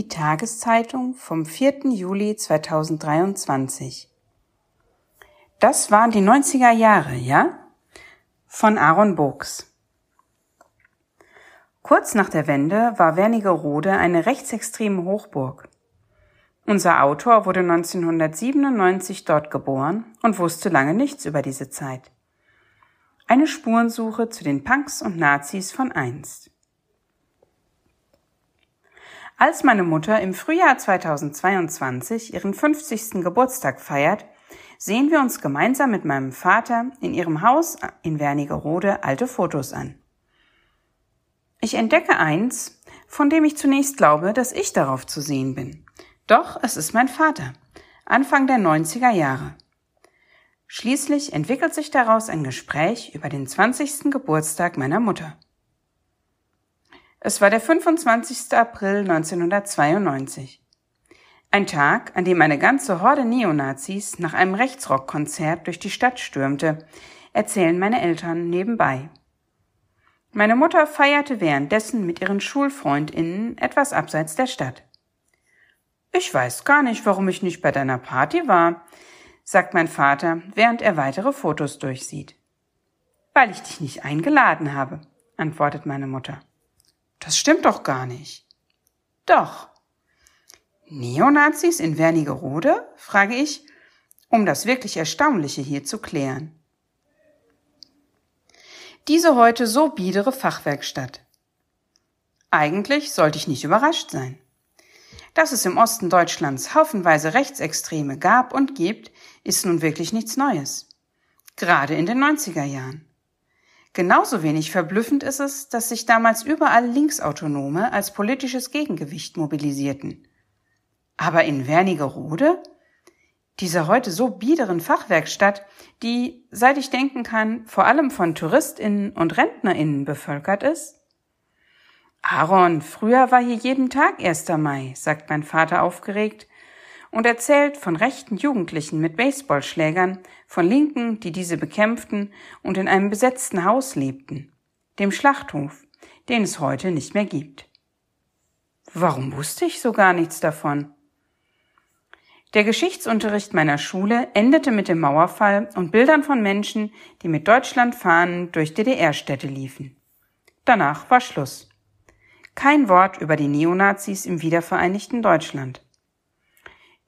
Die Tageszeitung vom 4. Juli 2023. Das waren die 90er Jahre, ja? Von Aaron Burgs. Kurz nach der Wende war Wernigerode eine rechtsextreme Hochburg. Unser Autor wurde 1997 dort geboren und wusste lange nichts über diese Zeit. Eine Spurensuche zu den Punks und Nazis von einst. Als meine Mutter im Frühjahr 2022 ihren 50. Geburtstag feiert, sehen wir uns gemeinsam mit meinem Vater in ihrem Haus in Wernigerode alte Fotos an. Ich entdecke eins, von dem ich zunächst glaube, dass ich darauf zu sehen bin. Doch es ist mein Vater, Anfang der 90er Jahre. Schließlich entwickelt sich daraus ein Gespräch über den 20. Geburtstag meiner Mutter. Es war der 25. April 1992. Ein Tag, an dem eine ganze Horde Neonazis nach einem Rechtsrockkonzert durch die Stadt stürmte, erzählen meine Eltern nebenbei. Meine Mutter feierte währenddessen mit ihren Schulfreundinnen etwas abseits der Stadt. Ich weiß gar nicht, warum ich nicht bei deiner Party war, sagt mein Vater, während er weitere Fotos durchsieht. Weil ich dich nicht eingeladen habe, antwortet meine Mutter. Das stimmt doch gar nicht. Doch. Neonazis in Wernigerode? frage ich, um das wirklich Erstaunliche hier zu klären. Diese heute so biedere Fachwerkstatt. Eigentlich sollte ich nicht überrascht sein. Dass es im Osten Deutschlands haufenweise Rechtsextreme gab und gibt, ist nun wirklich nichts Neues. Gerade in den 90er Jahren. Genauso wenig verblüffend ist es, dass sich damals überall Linksautonome als politisches Gegengewicht mobilisierten. Aber in Wernigerode? Dieser heute so biederen Fachwerkstatt, die, seit ich denken kann, vor allem von Touristinnen und Rentnerinnen bevölkert ist? Aaron, früher war hier jeden Tag 1. Mai, sagt mein Vater aufgeregt und erzählt von rechten Jugendlichen mit Baseballschlägern, von Linken, die diese bekämpften und in einem besetzten Haus lebten, dem Schlachthof, den es heute nicht mehr gibt. Warum wusste ich so gar nichts davon? Der Geschichtsunterricht meiner Schule endete mit dem Mauerfall und Bildern von Menschen, die mit Deutschlandfahnen durch DDR-Städte liefen. Danach war Schluss. Kein Wort über die Neonazis im wiedervereinigten Deutschland.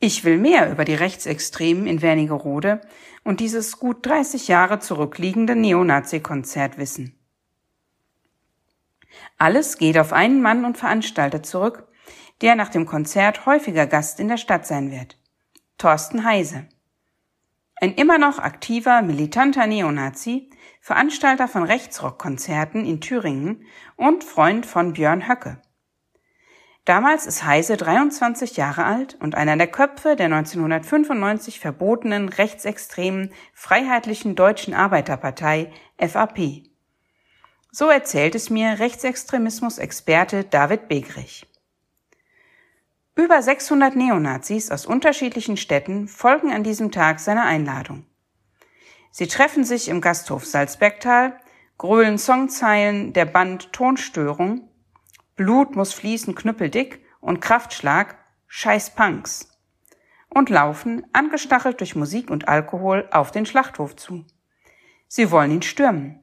Ich will mehr über die Rechtsextremen in Wernigerode und dieses gut 30 Jahre zurückliegende Neonazi-Konzert wissen. Alles geht auf einen Mann und Veranstalter zurück, der nach dem Konzert häufiger Gast in der Stadt sein wird. Thorsten Heise. Ein immer noch aktiver, militanter Neonazi, Veranstalter von Rechtsrockkonzerten in Thüringen und Freund von Björn Höcke. Damals ist Heise 23 Jahre alt und einer der Köpfe der 1995 verbotenen rechtsextremen Freiheitlichen Deutschen Arbeiterpartei FAP. So erzählt es mir Rechtsextremismus-Experte David Begrich. Über 600 Neonazis aus unterschiedlichen Städten folgen an diesem Tag seiner Einladung. Sie treffen sich im Gasthof Salzbergtal, grölen Songzeilen der Band Tonstörung Blut muss fließen knüppeldick und Kraftschlag Scheiß Punks und laufen, angestachelt durch Musik und Alkohol, auf den Schlachthof zu. Sie wollen ihn stürmen.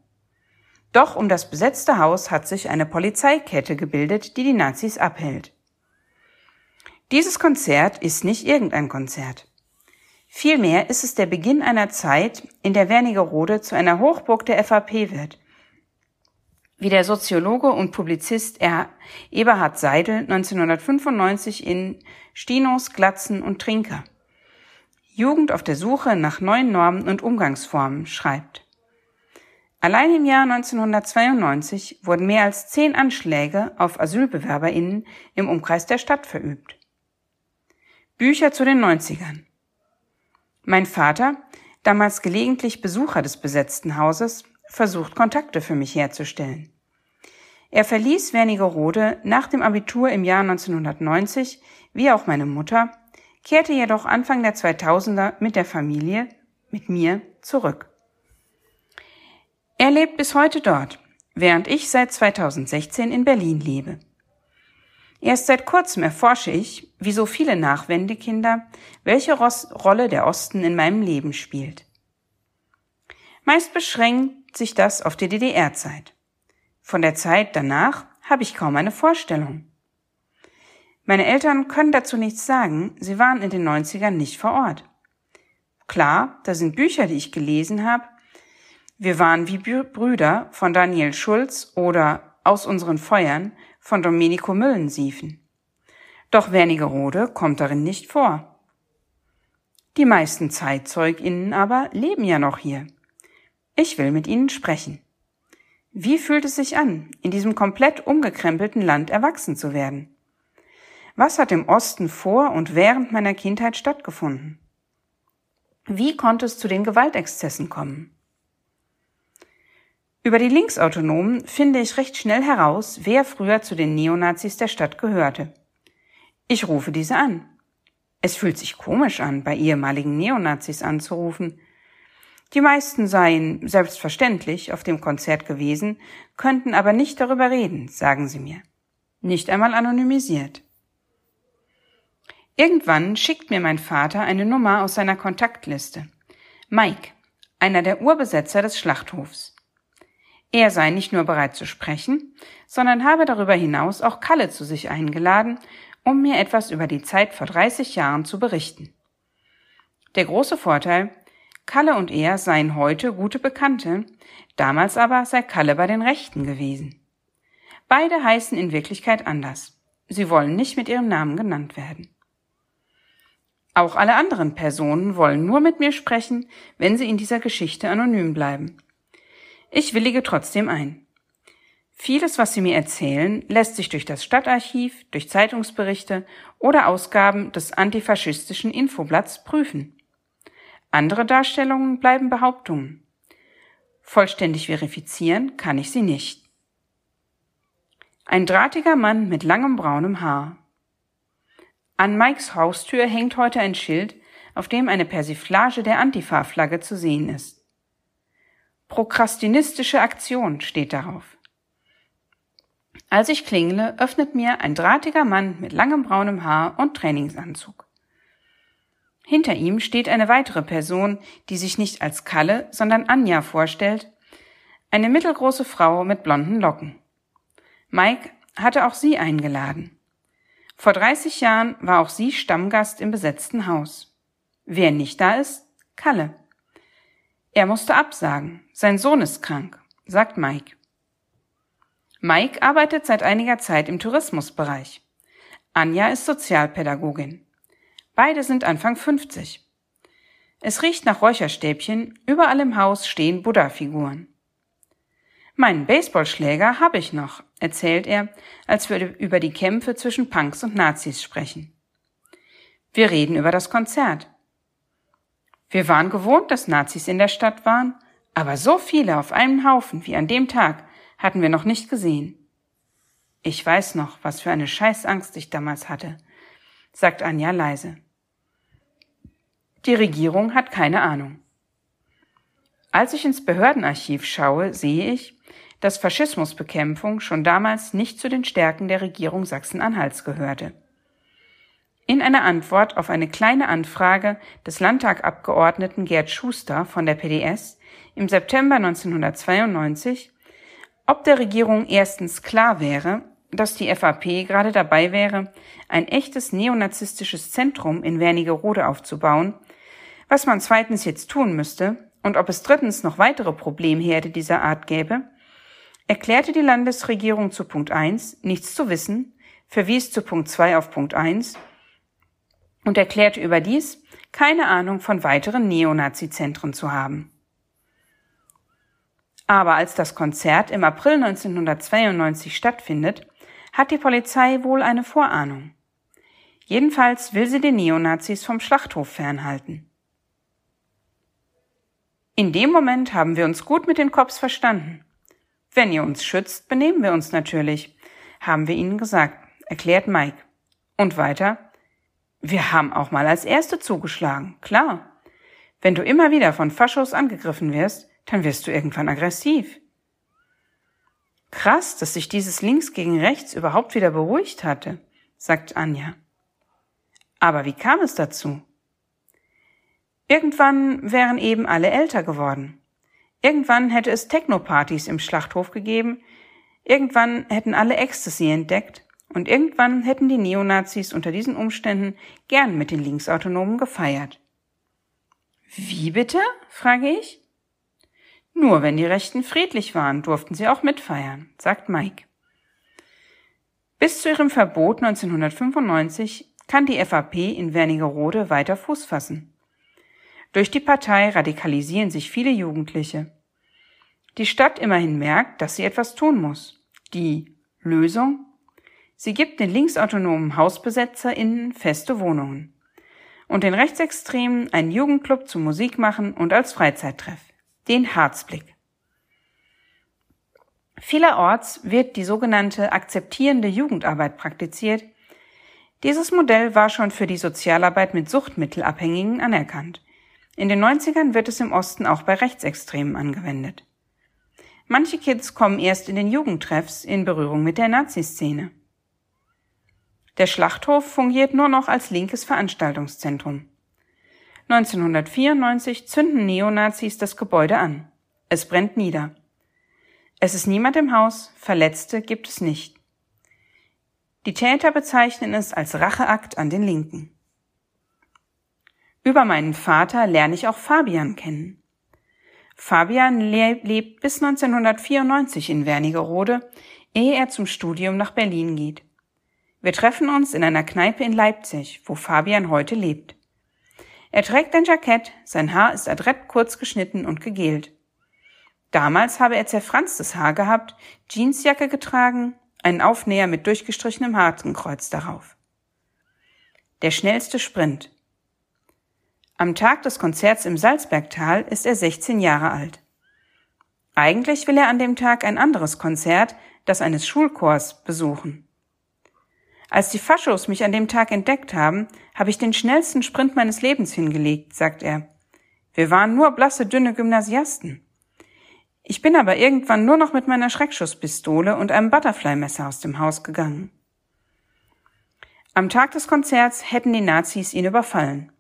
Doch um das besetzte Haus hat sich eine Polizeikette gebildet, die die Nazis abhält. Dieses Konzert ist nicht irgendein Konzert. Vielmehr ist es der Beginn einer Zeit, in der Wernigerode zu einer Hochburg der FAP wird wie der Soziologe und Publizist Eberhard Seidel 1995 in Stinos, Glatzen und Trinker Jugend auf der Suche nach neuen Normen und Umgangsformen schreibt. Allein im Jahr 1992 wurden mehr als zehn Anschläge auf AsylbewerberInnen im Umkreis der Stadt verübt. Bücher zu den 90ern. Mein Vater, damals gelegentlich Besucher des besetzten Hauses, versucht, Kontakte für mich herzustellen. Er verließ Wernigerode nach dem Abitur im Jahr 1990, wie auch meine Mutter, kehrte jedoch Anfang der 2000er mit der Familie, mit mir, zurück. Er lebt bis heute dort, während ich seit 2016 in Berlin lebe. Erst seit kurzem erforsche ich, wie so viele Nachwendekinder, welche Rolle der Osten in meinem Leben spielt. Meist beschränkt sich das auf die DDR-Zeit. Von der Zeit danach habe ich kaum eine Vorstellung. Meine Eltern können dazu nichts sagen, sie waren in den 90ern nicht vor Ort. Klar, da sind Bücher, die ich gelesen habe. Wir waren wie Brüder von Daniel Schulz oder Aus unseren Feuern von Domenico Müllensiefen. Doch Wernigerode kommt darin nicht vor. Die meisten ZeitzeugInnen aber leben ja noch hier. Ich will mit ihnen sprechen. Wie fühlt es sich an, in diesem komplett umgekrempelten Land erwachsen zu werden? Was hat im Osten vor und während meiner Kindheit stattgefunden? Wie konnte es zu den Gewaltexzessen kommen? Über die Linksautonomen finde ich recht schnell heraus, wer früher zu den Neonazis der Stadt gehörte. Ich rufe diese an. Es fühlt sich komisch an, bei ehemaligen Neonazis anzurufen. Die meisten seien selbstverständlich auf dem Konzert gewesen, könnten aber nicht darüber reden, sagen sie mir. Nicht einmal anonymisiert. Irgendwann schickt mir mein Vater eine Nummer aus seiner Kontaktliste. Mike, einer der Urbesetzer des Schlachthofs. Er sei nicht nur bereit zu sprechen, sondern habe darüber hinaus auch Kalle zu sich eingeladen, um mir etwas über die Zeit vor 30 Jahren zu berichten. Der große Vorteil, Kalle und er seien heute gute Bekannte, damals aber sei Kalle bei den Rechten gewesen. Beide heißen in Wirklichkeit anders. Sie wollen nicht mit ihrem Namen genannt werden. Auch alle anderen Personen wollen nur mit mir sprechen, wenn sie in dieser Geschichte anonym bleiben. Ich willige trotzdem ein. Vieles, was Sie mir erzählen, lässt sich durch das Stadtarchiv, durch Zeitungsberichte oder Ausgaben des antifaschistischen Infoblatts prüfen. Andere Darstellungen bleiben Behauptungen. Vollständig verifizieren kann ich sie nicht. Ein drahtiger Mann mit langem braunem Haar. An Mikes Haustür hängt heute ein Schild, auf dem eine Persiflage der Antifa-Flagge zu sehen ist. Prokrastinistische Aktion steht darauf. Als ich klingle, öffnet mir ein drahtiger Mann mit langem braunem Haar und Trainingsanzug. Hinter ihm steht eine weitere Person, die sich nicht als Kalle, sondern Anja vorstellt, eine mittelgroße Frau mit blonden Locken. Mike hatte auch sie eingeladen. Vor 30 Jahren war auch sie Stammgast im besetzten Haus. Wer nicht da ist? Kalle. Er musste absagen. Sein Sohn ist krank, sagt Mike. Mike arbeitet seit einiger Zeit im Tourismusbereich. Anja ist Sozialpädagogin. Beide sind Anfang 50. Es riecht nach Räucherstäbchen, überall im Haus stehen Buddha-Figuren. Meinen Baseballschläger habe ich noch, erzählt er, als wir über die Kämpfe zwischen Punks und Nazis sprechen. Wir reden über das Konzert. Wir waren gewohnt, dass Nazis in der Stadt waren, aber so viele auf einem Haufen wie an dem Tag hatten wir noch nicht gesehen. Ich weiß noch, was für eine Scheißangst ich damals hatte, sagt Anja leise. Die Regierung hat keine Ahnung. Als ich ins Behördenarchiv schaue, sehe ich, dass Faschismusbekämpfung schon damals nicht zu den Stärken der Regierung Sachsen-Anhalts gehörte. In einer Antwort auf eine kleine Anfrage des Landtagabgeordneten Gerd Schuster von der PDS im September 1992, ob der Regierung erstens klar wäre, dass die FAP gerade dabei wäre, ein echtes neonazistisches Zentrum in Wernigerode aufzubauen, was man zweitens jetzt tun müsste und ob es drittens noch weitere Problemherde dieser Art gäbe, erklärte die Landesregierung zu Punkt 1 nichts zu wissen, verwies zu Punkt 2 auf Punkt 1 und erklärte überdies, keine Ahnung von weiteren Neonazi-Zentren zu haben. Aber als das Konzert im April 1992 stattfindet, hat die Polizei wohl eine Vorahnung. Jedenfalls will sie den Neonazis vom Schlachthof fernhalten. In dem Moment haben wir uns gut mit den Cops verstanden. Wenn ihr uns schützt, benehmen wir uns natürlich, haben wir ihnen gesagt, erklärt Mike. Und weiter, wir haben auch mal als Erste zugeschlagen, klar. Wenn du immer wieder von Faschos angegriffen wirst, dann wirst du irgendwann aggressiv. Krass, dass sich dieses Links gegen Rechts überhaupt wieder beruhigt hatte. sagt Anja. Aber wie kam es dazu? Irgendwann wären eben alle älter geworden. Irgendwann hätte es Technopartys im Schlachthof gegeben, irgendwann hätten alle Ecstasy entdeckt und irgendwann hätten die Neonazis unter diesen Umständen gern mit den Linksautonomen gefeiert. Wie bitte? frage ich. Nur wenn die Rechten friedlich waren, durften sie auch mitfeiern, sagt Mike. Bis zu ihrem Verbot 1995 kann die FAP in Wernigerode weiter Fuß fassen. Durch die Partei radikalisieren sich viele Jugendliche. Die Stadt immerhin merkt, dass sie etwas tun muss. Die Lösung? Sie gibt den linksautonomen HausbesetzerInnen feste Wohnungen und den Rechtsextremen einen Jugendclub zum Musikmachen und als Freizeittreff, den Harzblick. Vielerorts wird die sogenannte akzeptierende Jugendarbeit praktiziert. Dieses Modell war schon für die Sozialarbeit mit Suchtmittelabhängigen anerkannt. In den 90ern wird es im Osten auch bei Rechtsextremen angewendet. Manche Kids kommen erst in den Jugendtreffs in Berührung mit der Naziszene. Der Schlachthof fungiert nur noch als linkes Veranstaltungszentrum. 1994 zünden Neonazis das Gebäude an. Es brennt nieder. Es ist niemand im Haus, Verletzte gibt es nicht. Die Täter bezeichnen es als Racheakt an den Linken. Über meinen Vater lerne ich auch Fabian kennen. Fabian lebt bis 1994 in Wernigerode, ehe er zum Studium nach Berlin geht. Wir treffen uns in einer Kneipe in Leipzig, wo Fabian heute lebt. Er trägt ein Jackett, sein Haar ist adrett kurz geschnitten und gegelt. Damals habe er zerfranstes Haar gehabt, Jeansjacke getragen, einen Aufnäher mit durchgestrichenem Hakenkreuz darauf. Der schnellste Sprint. Am Tag des Konzerts im Salzbergtal ist er 16 Jahre alt. Eigentlich will er an dem Tag ein anderes Konzert, das eines Schulchors, besuchen. Als die Faschos mich an dem Tag entdeckt haben, habe ich den schnellsten Sprint meines Lebens hingelegt, sagt er. Wir waren nur blasse, dünne Gymnasiasten. Ich bin aber irgendwann nur noch mit meiner Schreckschusspistole und einem Butterfly-Messer aus dem Haus gegangen. Am Tag des Konzerts hätten die Nazis ihn überfallen.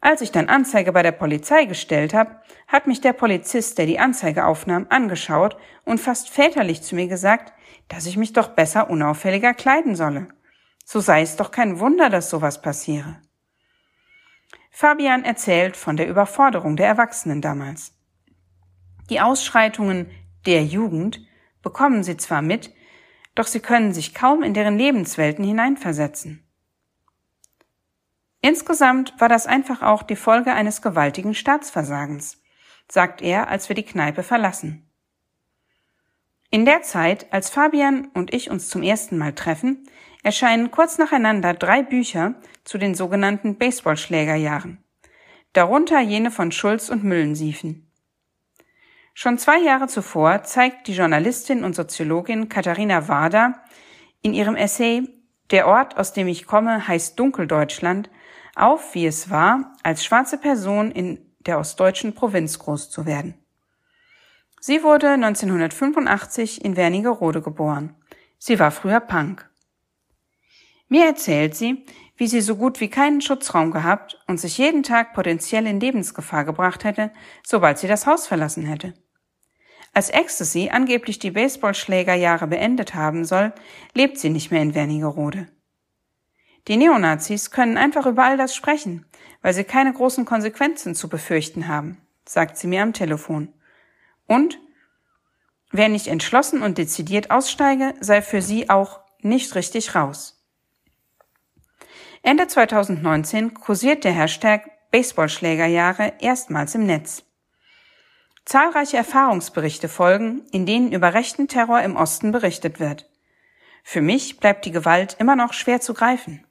Als ich dann Anzeige bei der Polizei gestellt habe, hat mich der Polizist, der die Anzeige aufnahm, angeschaut und fast väterlich zu mir gesagt, dass ich mich doch besser unauffälliger kleiden solle. So sei es doch kein Wunder, dass sowas passiere. Fabian erzählt von der Überforderung der Erwachsenen damals. Die Ausschreitungen der Jugend bekommen sie zwar mit, doch sie können sich kaum in deren Lebenswelten hineinversetzen. Insgesamt war das einfach auch die Folge eines gewaltigen Staatsversagens, sagt er, als wir die Kneipe verlassen. In der Zeit, als Fabian und ich uns zum ersten Mal treffen, erscheinen kurz nacheinander drei Bücher zu den sogenannten Baseballschlägerjahren, darunter jene von Schulz und Müllensiefen. Schon zwei Jahre zuvor zeigt die Journalistin und Soziologin Katharina Wader in ihrem Essay Der Ort, aus dem ich komme, heißt Dunkeldeutschland auf, wie es war, als schwarze Person in der ostdeutschen Provinz groß zu werden. Sie wurde 1985 in Wernigerode geboren. Sie war früher Punk. Mir erzählt sie, wie sie so gut wie keinen Schutzraum gehabt und sich jeden Tag potenziell in Lebensgefahr gebracht hätte, sobald sie das Haus verlassen hätte. Als Ecstasy angeblich die Baseballschlägerjahre beendet haben soll, lebt sie nicht mehr in Wernigerode. Die Neonazis können einfach über all das sprechen, weil sie keine großen Konsequenzen zu befürchten haben, sagt sie mir am Telefon. Und wer nicht entschlossen und dezidiert aussteige, sei für sie auch nicht richtig raus. Ende 2019 kursiert der Hashtag Baseballschlägerjahre erstmals im Netz. Zahlreiche Erfahrungsberichte folgen, in denen über rechten Terror im Osten berichtet wird. Für mich bleibt die Gewalt immer noch schwer zu greifen.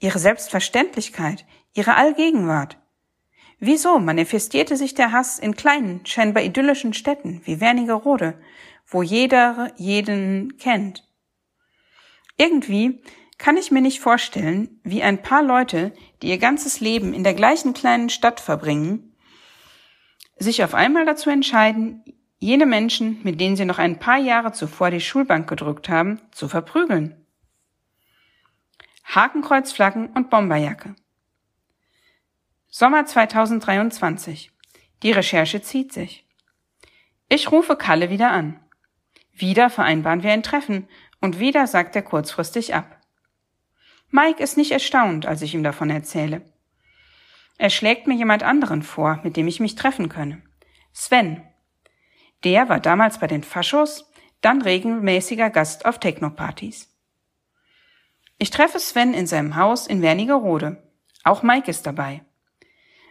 Ihre Selbstverständlichkeit, ihre Allgegenwart. Wieso manifestierte sich der Hass in kleinen, scheinbar idyllischen Städten wie Wernigerode, wo jeder jeden kennt? Irgendwie kann ich mir nicht vorstellen, wie ein paar Leute, die ihr ganzes Leben in der gleichen kleinen Stadt verbringen, sich auf einmal dazu entscheiden, jene Menschen, mit denen sie noch ein paar Jahre zuvor die Schulbank gedrückt haben, zu verprügeln. Hakenkreuzflaggen und Bomberjacke. Sommer 2023. Die Recherche zieht sich. Ich rufe Kalle wieder an. Wieder vereinbaren wir ein Treffen und wieder sagt er kurzfristig ab. Mike ist nicht erstaunt, als ich ihm davon erzähle. Er schlägt mir jemand anderen vor, mit dem ich mich treffen könne. Sven. Der war damals bei den Faschos, dann regelmäßiger Gast auf Technopartys. Ich treffe Sven in seinem Haus in Wernigerode. Auch Mike ist dabei.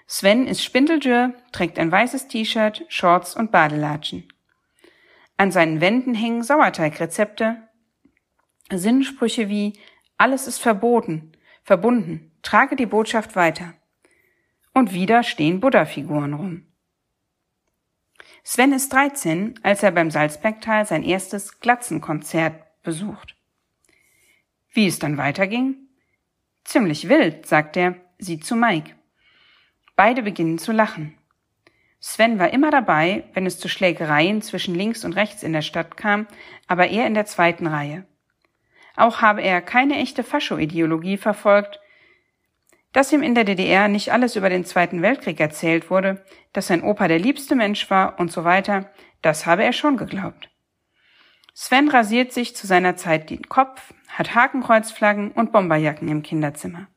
Sven ist spindeldürr, trägt ein weißes T-Shirt, Shorts und Badelatschen. An seinen Wänden hängen Sauerteigrezepte, Sinnsprüche wie alles ist verboten, verbunden, trage die Botschaft weiter. Und wieder stehen Buddha-Figuren rum. Sven ist 13, als er beim Salzbergtal sein erstes Glatzenkonzert besucht. Wie es dann weiterging? Ziemlich wild, sagt er, sieht zu Mike. Beide beginnen zu lachen. Sven war immer dabei, wenn es zu Schlägereien zwischen links und rechts in der Stadt kam, aber er in der zweiten Reihe. Auch habe er keine echte Fascho-Ideologie verfolgt, dass ihm in der DDR nicht alles über den Zweiten Weltkrieg erzählt wurde, dass sein Opa der liebste Mensch war und so weiter, das habe er schon geglaubt. Sven rasiert sich zu seiner Zeit den Kopf, hat Hakenkreuzflaggen und Bomberjacken im Kinderzimmer.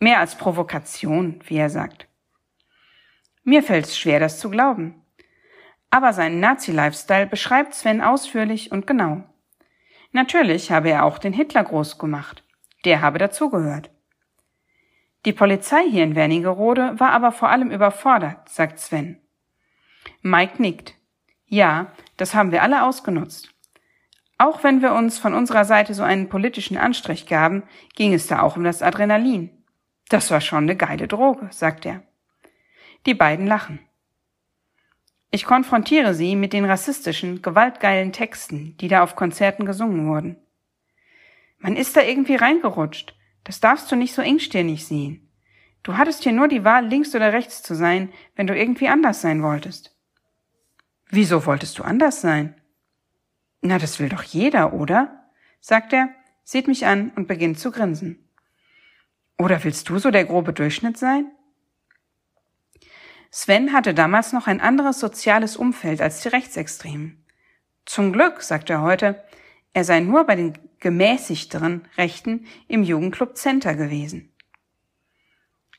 Mehr als Provokation, wie er sagt. Mir fällt es schwer, das zu glauben. Aber seinen Nazi-Lifestyle beschreibt Sven ausführlich und genau. Natürlich habe er auch den Hitler groß gemacht. Der habe dazugehört. Die Polizei hier in Wernigerode war aber vor allem überfordert, sagt Sven. Mike nickt. Ja, das haben wir alle ausgenutzt. Auch wenn wir uns von unserer Seite so einen politischen Anstrich gaben, ging es da auch um das Adrenalin. Das war schon eine geile Droge, sagt er. Die beiden lachen. Ich konfrontiere sie mit den rassistischen, gewaltgeilen Texten, die da auf Konzerten gesungen wurden. Man ist da irgendwie reingerutscht. Das darfst du nicht so engstirnig sehen. Du hattest hier nur die Wahl, links oder rechts zu sein, wenn du irgendwie anders sein wolltest. Wieso wolltest du anders sein? Na, das will doch jeder, oder? sagt er, sieht mich an und beginnt zu grinsen. Oder willst du so der grobe Durchschnitt sein? Sven hatte damals noch ein anderes soziales Umfeld als die Rechtsextremen. Zum Glück, sagt er heute, er sei nur bei den gemäßigteren Rechten im Jugendclub Center gewesen.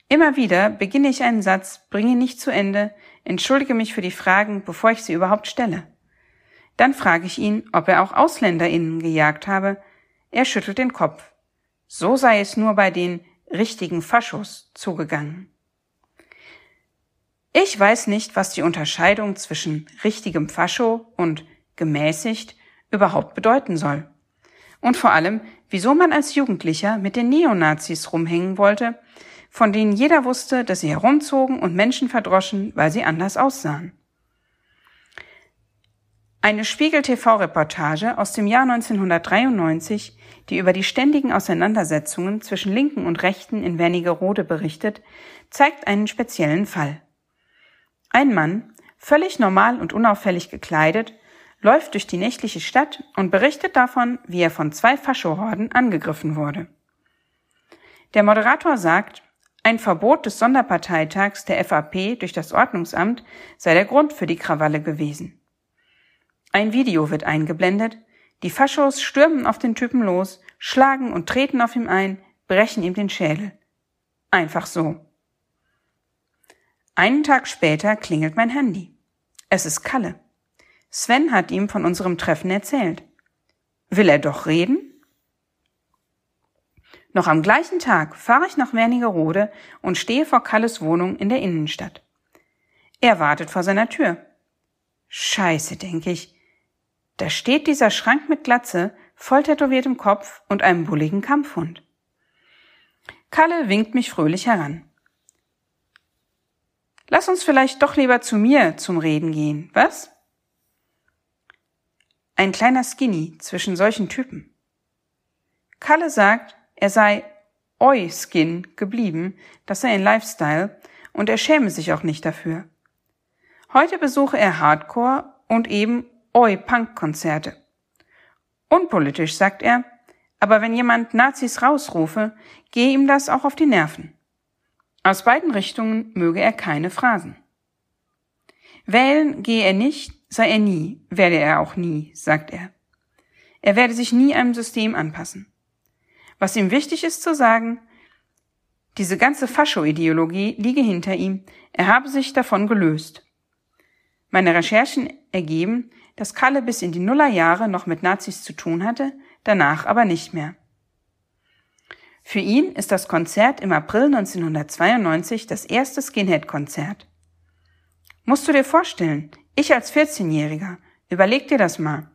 Immer wieder beginne ich einen Satz, bringe nicht zu Ende, entschuldige mich für die Fragen, bevor ich sie überhaupt stelle. Dann frage ich ihn, ob er auch AusländerInnen gejagt habe. Er schüttelt den Kopf. So sei es nur bei den richtigen Faschos zugegangen. Ich weiß nicht, was die Unterscheidung zwischen richtigem Fascho und gemäßigt überhaupt bedeuten soll. Und vor allem, wieso man als Jugendlicher mit den Neonazis rumhängen wollte, von denen jeder wusste, dass sie herumzogen und Menschen verdroschen, weil sie anders aussahen. Eine Spiegel-TV-Reportage aus dem Jahr 1993, die über die ständigen Auseinandersetzungen zwischen Linken und Rechten in Wernigerode berichtet, zeigt einen speziellen Fall. Ein Mann, völlig normal und unauffällig gekleidet, läuft durch die nächtliche Stadt und berichtet davon, wie er von zwei Faschohorden angegriffen wurde. Der Moderator sagt, ein Verbot des Sonderparteitags der FAP durch das Ordnungsamt sei der Grund für die Krawalle gewesen. Ein Video wird eingeblendet, die Faschos stürmen auf den Typen los, schlagen und treten auf ihm ein, brechen ihm den Schädel. Einfach so. Einen Tag später klingelt mein Handy. Es ist Kalle. Sven hat ihm von unserem Treffen erzählt. Will er doch reden? Noch am gleichen Tag fahre ich nach Wernigerode und stehe vor Kalles Wohnung in der Innenstadt. Er wartet vor seiner Tür. Scheiße, denke ich. Da steht dieser Schrank mit Glatze, voll tätowiertem Kopf und einem bulligen Kampfhund. Kalle winkt mich fröhlich heran. Lass uns vielleicht doch lieber zu mir zum Reden gehen, was? Ein kleiner Skinny zwischen solchen Typen. Kalle sagt, er sei Oi-Skin geblieben, das sei ein Lifestyle, und er schäme sich auch nicht dafür. Heute besuche er Hardcore und eben Oi-Punk-Konzerte. Unpolitisch, sagt er, aber wenn jemand Nazis rausrufe, gehe ihm das auch auf die Nerven. Aus beiden Richtungen möge er keine Phrasen. Wählen gehe er nicht, sei er nie, werde er auch nie, sagt er. Er werde sich nie einem System anpassen. Was ihm wichtig ist zu sagen, diese ganze Fascho-Ideologie liege hinter ihm, er habe sich davon gelöst. Meine Recherchen ergeben, dass Kalle bis in die Nullerjahre noch mit Nazis zu tun hatte, danach aber nicht mehr. Für ihn ist das Konzert im April 1992 das erste Skinhead-Konzert. Musst du dir vorstellen, ich als 14-Jähriger, überleg dir das mal.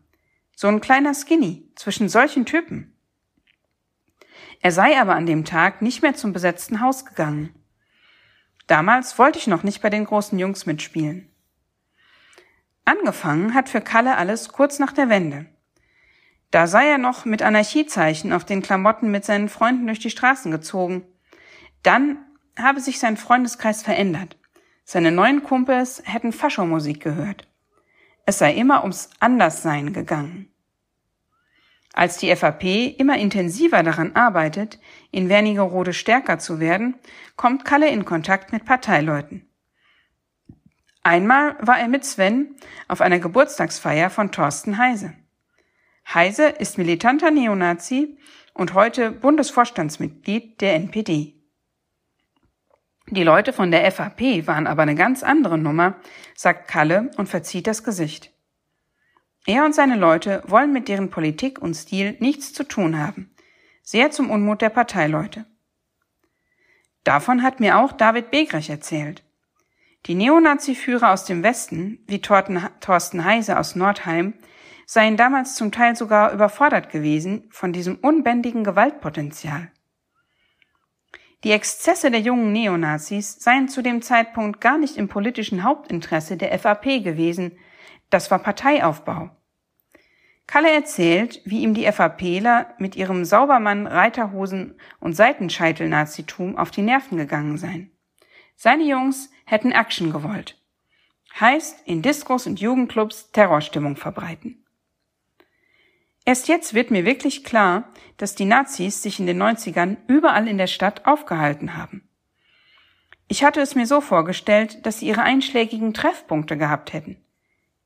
So ein kleiner Skinny zwischen solchen Typen. Er sei aber an dem Tag nicht mehr zum besetzten Haus gegangen. Damals wollte ich noch nicht bei den großen Jungs mitspielen. Angefangen hat für Kalle alles kurz nach der Wende. Da sei er noch mit Anarchiezeichen auf den Klamotten mit seinen Freunden durch die Straßen gezogen. Dann habe sich sein Freundeskreis verändert. Seine neuen Kumpels hätten Faschomusik gehört. Es sei immer ums Anderssein gegangen. Als die FAP immer intensiver daran arbeitet, in Wernigerode stärker zu werden, kommt Kalle in Kontakt mit Parteileuten. Einmal war er mit Sven auf einer Geburtstagsfeier von Thorsten Heise. Heise ist militanter Neonazi und heute Bundesvorstandsmitglied der NPD. Die Leute von der FAP waren aber eine ganz andere Nummer, sagt Kalle und verzieht das Gesicht. Er und seine Leute wollen mit deren Politik und Stil nichts zu tun haben. Sehr zum Unmut der Parteileute. Davon hat mir auch David Begrech erzählt. Die Neonazi-Führer aus dem Westen, wie Thorsten Heise aus Nordheim, seien damals zum Teil sogar überfordert gewesen von diesem unbändigen Gewaltpotenzial. Die Exzesse der jungen Neonazis seien zu dem Zeitpunkt gar nicht im politischen Hauptinteresse der FAP gewesen, das war Parteiaufbau. Kalle erzählt, wie ihm die FAPler mit ihrem Saubermann, Reiterhosen und Seitenscheitel-Nazitum auf die Nerven gegangen seien. Seine Jungs hätten Action gewollt. Heißt, in Diskos und Jugendclubs Terrorstimmung verbreiten. Erst jetzt wird mir wirklich klar, dass die Nazis sich in den 90ern überall in der Stadt aufgehalten haben. Ich hatte es mir so vorgestellt, dass sie ihre einschlägigen Treffpunkte gehabt hätten.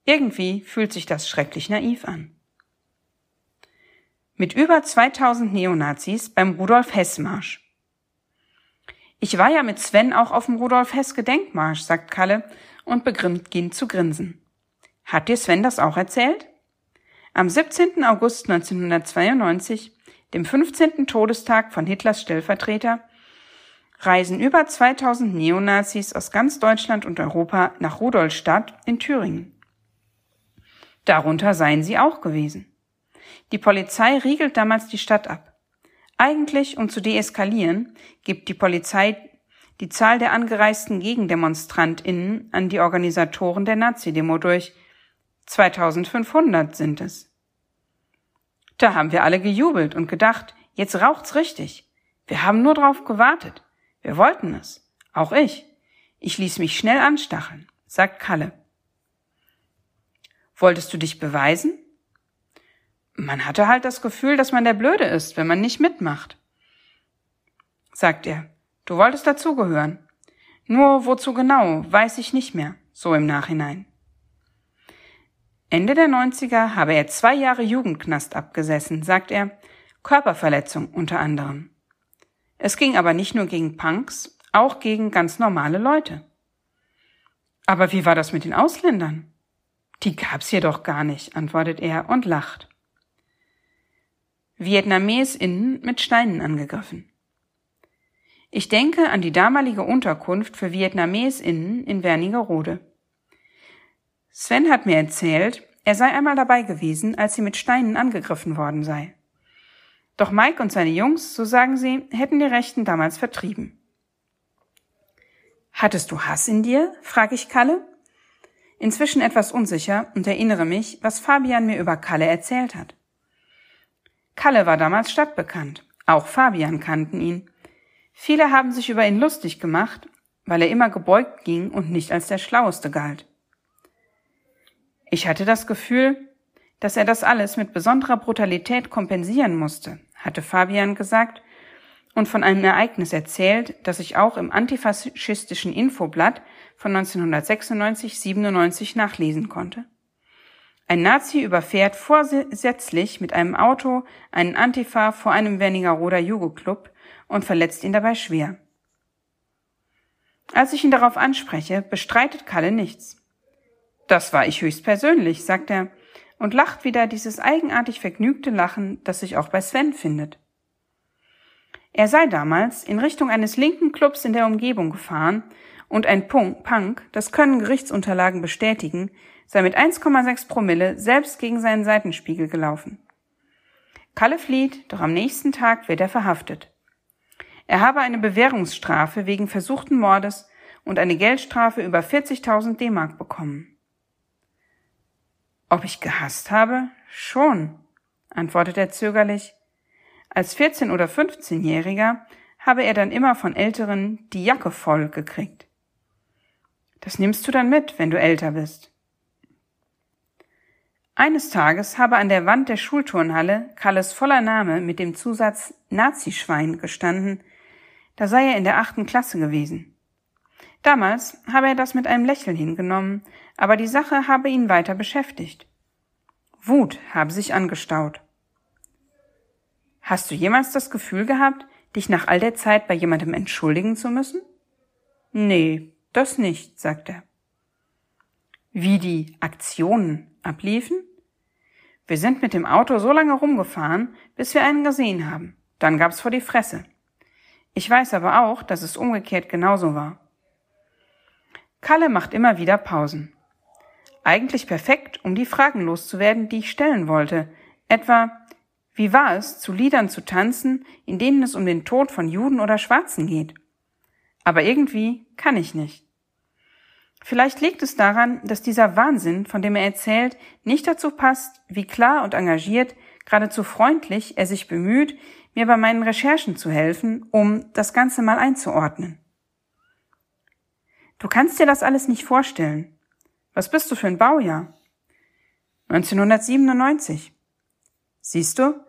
Irgendwie fühlt sich das schrecklich naiv an. Mit über 2000 Neonazis beim Rudolf Hess Marsch. Ich war ja mit Sven auch auf dem Rudolf Hess Gedenkmarsch, sagt Kalle und beginnt zu grinsen. Hat dir Sven das auch erzählt? Am 17. August 1992, dem 15. Todestag von Hitlers Stellvertreter, reisen über 2000 Neonazis aus ganz Deutschland und Europa nach Rudolstadt in Thüringen. Darunter seien sie auch gewesen. Die Polizei riegelt damals die Stadt ab. Eigentlich, um zu deeskalieren, gibt die Polizei die Zahl der angereisten GegendemonstrantInnen an die Organisatoren der Nazi-Demo durch. 2500 sind es. Da haben wir alle gejubelt und gedacht, jetzt raucht's richtig. Wir haben nur drauf gewartet. Wir wollten es. Auch ich. Ich ließ mich schnell anstacheln, sagt Kalle. Wolltest du dich beweisen? Man hatte halt das Gefühl, dass man der Blöde ist, wenn man nicht mitmacht. Sagt er, du wolltest dazugehören. Nur wozu genau, weiß ich nicht mehr, so im Nachhinein. Ende der 90er habe er zwei Jahre Jugendknast abgesessen, sagt er, Körperverletzung unter anderem. Es ging aber nicht nur gegen Punks, auch gegen ganz normale Leute. Aber wie war das mit den Ausländern? Die gab's hier doch gar nicht, antwortet er und lacht. VietnamesInnen mit Steinen angegriffen. Ich denke an die damalige Unterkunft für VietnamesInnen in Wernigerode. Sven hat mir erzählt, er sei einmal dabei gewesen, als sie mit Steinen angegriffen worden sei. Doch Mike und seine Jungs, so sagen sie, hätten die Rechten damals vertrieben. Hattest du Hass in dir? frage ich Kalle. Inzwischen etwas unsicher und erinnere mich, was Fabian mir über Kalle erzählt hat. Kalle war damals stadtbekannt. Auch Fabian kannten ihn. Viele haben sich über ihn lustig gemacht, weil er immer gebeugt ging und nicht als der Schlaueste galt. Ich hatte das Gefühl, dass er das alles mit besonderer Brutalität kompensieren musste, hatte Fabian gesagt und von einem Ereignis erzählt, das ich auch im antifaschistischen Infoblatt von 1996-97 nachlesen konnte. Ein Nazi überfährt vorsätzlich mit einem Auto einen Antifa vor einem Wernigeroder Jugo-Club und verletzt ihn dabei schwer. Als ich ihn darauf anspreche, bestreitet Kalle nichts. Das war ich höchstpersönlich, sagt er und lacht wieder dieses eigenartig vergnügte Lachen, das sich auch bei Sven findet. Er sei damals in Richtung eines linken Clubs in der Umgebung gefahren und ein Punk, das können Gerichtsunterlagen bestätigen, sei mit 1,6 Promille selbst gegen seinen Seitenspiegel gelaufen. Kalle flieht, doch am nächsten Tag wird er verhaftet. Er habe eine Bewährungsstrafe wegen versuchten Mordes und eine Geldstrafe über 40.000 D-Mark bekommen. Ob ich gehasst habe? Schon, antwortet er zögerlich. Als 14- oder 15-Jähriger habe er dann immer von Älteren die Jacke voll gekriegt. Das nimmst du dann mit, wenn du älter bist. Eines Tages habe an der Wand der Schulturnhalle Kalles voller Name mit dem Zusatz Nazischwein gestanden, da sei er in der achten Klasse gewesen. Damals habe er das mit einem Lächeln hingenommen, aber die Sache habe ihn weiter beschäftigt. Wut habe sich angestaut. Hast du jemals das Gefühl gehabt, dich nach all der Zeit bei jemandem entschuldigen zu müssen? Nee, das nicht, sagt er. Wie die Aktionen abliefen? Wir sind mit dem Auto so lange rumgefahren, bis wir einen gesehen haben. Dann gab's vor die Fresse. Ich weiß aber auch, dass es umgekehrt genauso war. Kalle macht immer wieder Pausen. Eigentlich perfekt, um die Fragen loszuwerden, die ich stellen wollte. Etwa, wie war es, zu Liedern zu tanzen, in denen es um den Tod von Juden oder Schwarzen geht? Aber irgendwie kann ich nicht. Vielleicht liegt es daran, dass dieser Wahnsinn, von dem er erzählt, nicht dazu passt, wie klar und engagiert, geradezu freundlich er sich bemüht, mir bei meinen Recherchen zu helfen, um das Ganze mal einzuordnen. Du kannst dir das alles nicht vorstellen. Was bist du für ein Baujahr? 1997. Siehst du,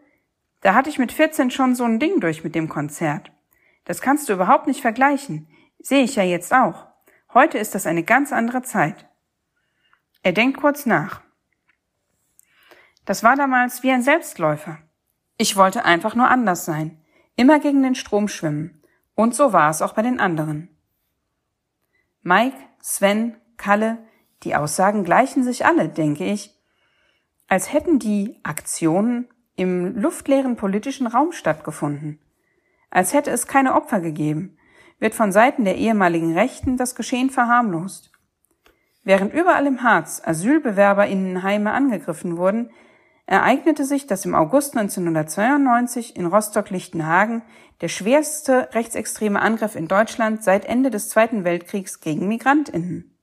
da hatte ich mit 14 schon so ein Ding durch mit dem Konzert. Das kannst du überhaupt nicht vergleichen. Sehe ich ja jetzt auch. Heute ist das eine ganz andere Zeit. Er denkt kurz nach. Das war damals wie ein Selbstläufer. Ich wollte einfach nur anders sein, immer gegen den Strom schwimmen. Und so war es auch bei den anderen. Mike, Sven, Kalle, die Aussagen gleichen sich alle, denke ich, als hätten die Aktionen im luftleeren politischen Raum stattgefunden. Als hätte es keine Opfer gegeben, wird von Seiten der ehemaligen Rechten das Geschehen verharmlost. Während überall im Harz Asylbewerberinnenheime angegriffen wurden, ereignete sich, dass im August 1992 in Rostock-Lichtenhagen der schwerste rechtsextreme Angriff in Deutschland seit Ende des Zweiten Weltkriegs gegen Migrantinnen.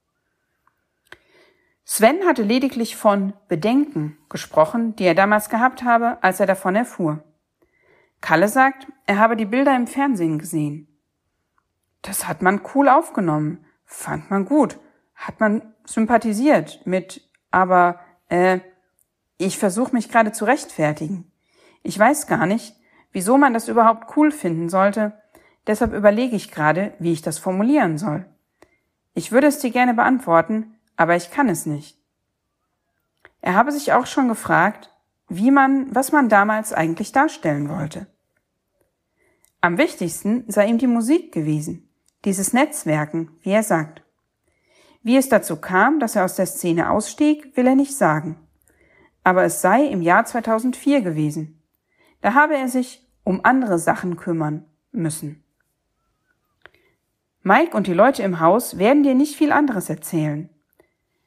Sven hatte lediglich von Bedenken gesprochen, die er damals gehabt habe, als er davon erfuhr. Kalle sagt, er habe die Bilder im Fernsehen gesehen. Das hat man cool aufgenommen, fand man gut, hat man sympathisiert mit, aber äh, ich versuche mich gerade zu rechtfertigen. Ich weiß gar nicht, wieso man das überhaupt cool finden sollte, deshalb überlege ich gerade, wie ich das formulieren soll. Ich würde es dir gerne beantworten, aber ich kann es nicht. Er habe sich auch schon gefragt, wie man, was man damals eigentlich darstellen wollte. Am wichtigsten sei ihm die Musik gewesen, dieses Netzwerken, wie er sagt. Wie es dazu kam, dass er aus der Szene ausstieg, will er nicht sagen aber es sei im Jahr 2004 gewesen. Da habe er sich um andere Sachen kümmern müssen. Mike und die Leute im Haus werden dir nicht viel anderes erzählen.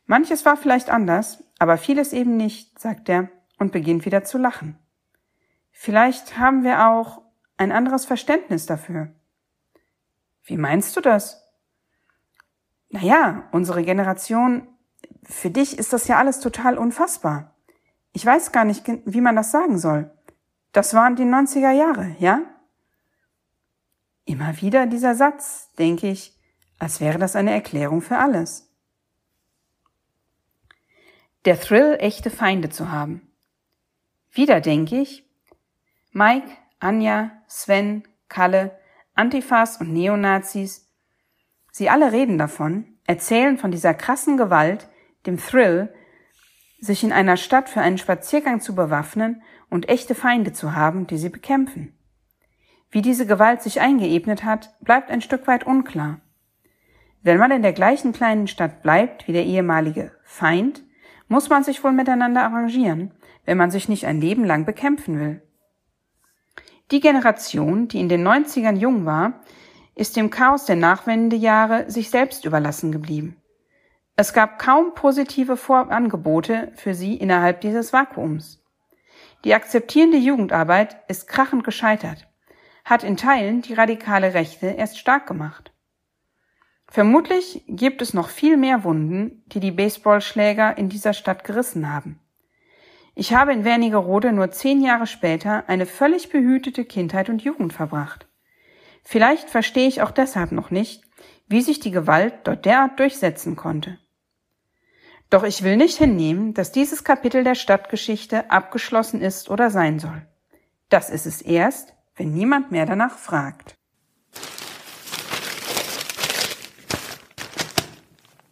Manches war vielleicht anders, aber vieles eben nicht, sagt er und beginnt wieder zu lachen. Vielleicht haben wir auch ein anderes Verständnis dafür. Wie meinst du das? Naja, unsere Generation, für dich ist das ja alles total unfassbar. Ich weiß gar nicht, wie man das sagen soll. Das waren die 90er Jahre, ja? Immer wieder dieser Satz, denke ich, als wäre das eine Erklärung für alles. Der Thrill, echte Feinde zu haben. Wieder denke ich, Mike, Anja, Sven, Kalle, Antifas und Neonazis, sie alle reden davon, erzählen von dieser krassen Gewalt, dem Thrill, sich in einer Stadt für einen Spaziergang zu bewaffnen und echte Feinde zu haben, die sie bekämpfen. Wie diese Gewalt sich eingeebnet hat, bleibt ein Stück weit unklar. Wenn man in der gleichen kleinen Stadt bleibt wie der ehemalige Feind, muss man sich wohl miteinander arrangieren, wenn man sich nicht ein Leben lang bekämpfen will. Die Generation, die in den 90ern jung war, ist dem Chaos der Nachwendejahre sich selbst überlassen geblieben. Es gab kaum positive Vorangebote für sie innerhalb dieses Vakuums. Die akzeptierende Jugendarbeit ist krachend gescheitert, hat in Teilen die radikale Rechte erst stark gemacht. Vermutlich gibt es noch viel mehr Wunden, die die Baseballschläger in dieser Stadt gerissen haben. Ich habe in Wernigerode nur zehn Jahre später eine völlig behütete Kindheit und Jugend verbracht. Vielleicht verstehe ich auch deshalb noch nicht, wie sich die Gewalt dort derart durchsetzen konnte. Doch ich will nicht hinnehmen, dass dieses Kapitel der Stadtgeschichte abgeschlossen ist oder sein soll. Das ist es erst, wenn niemand mehr danach fragt.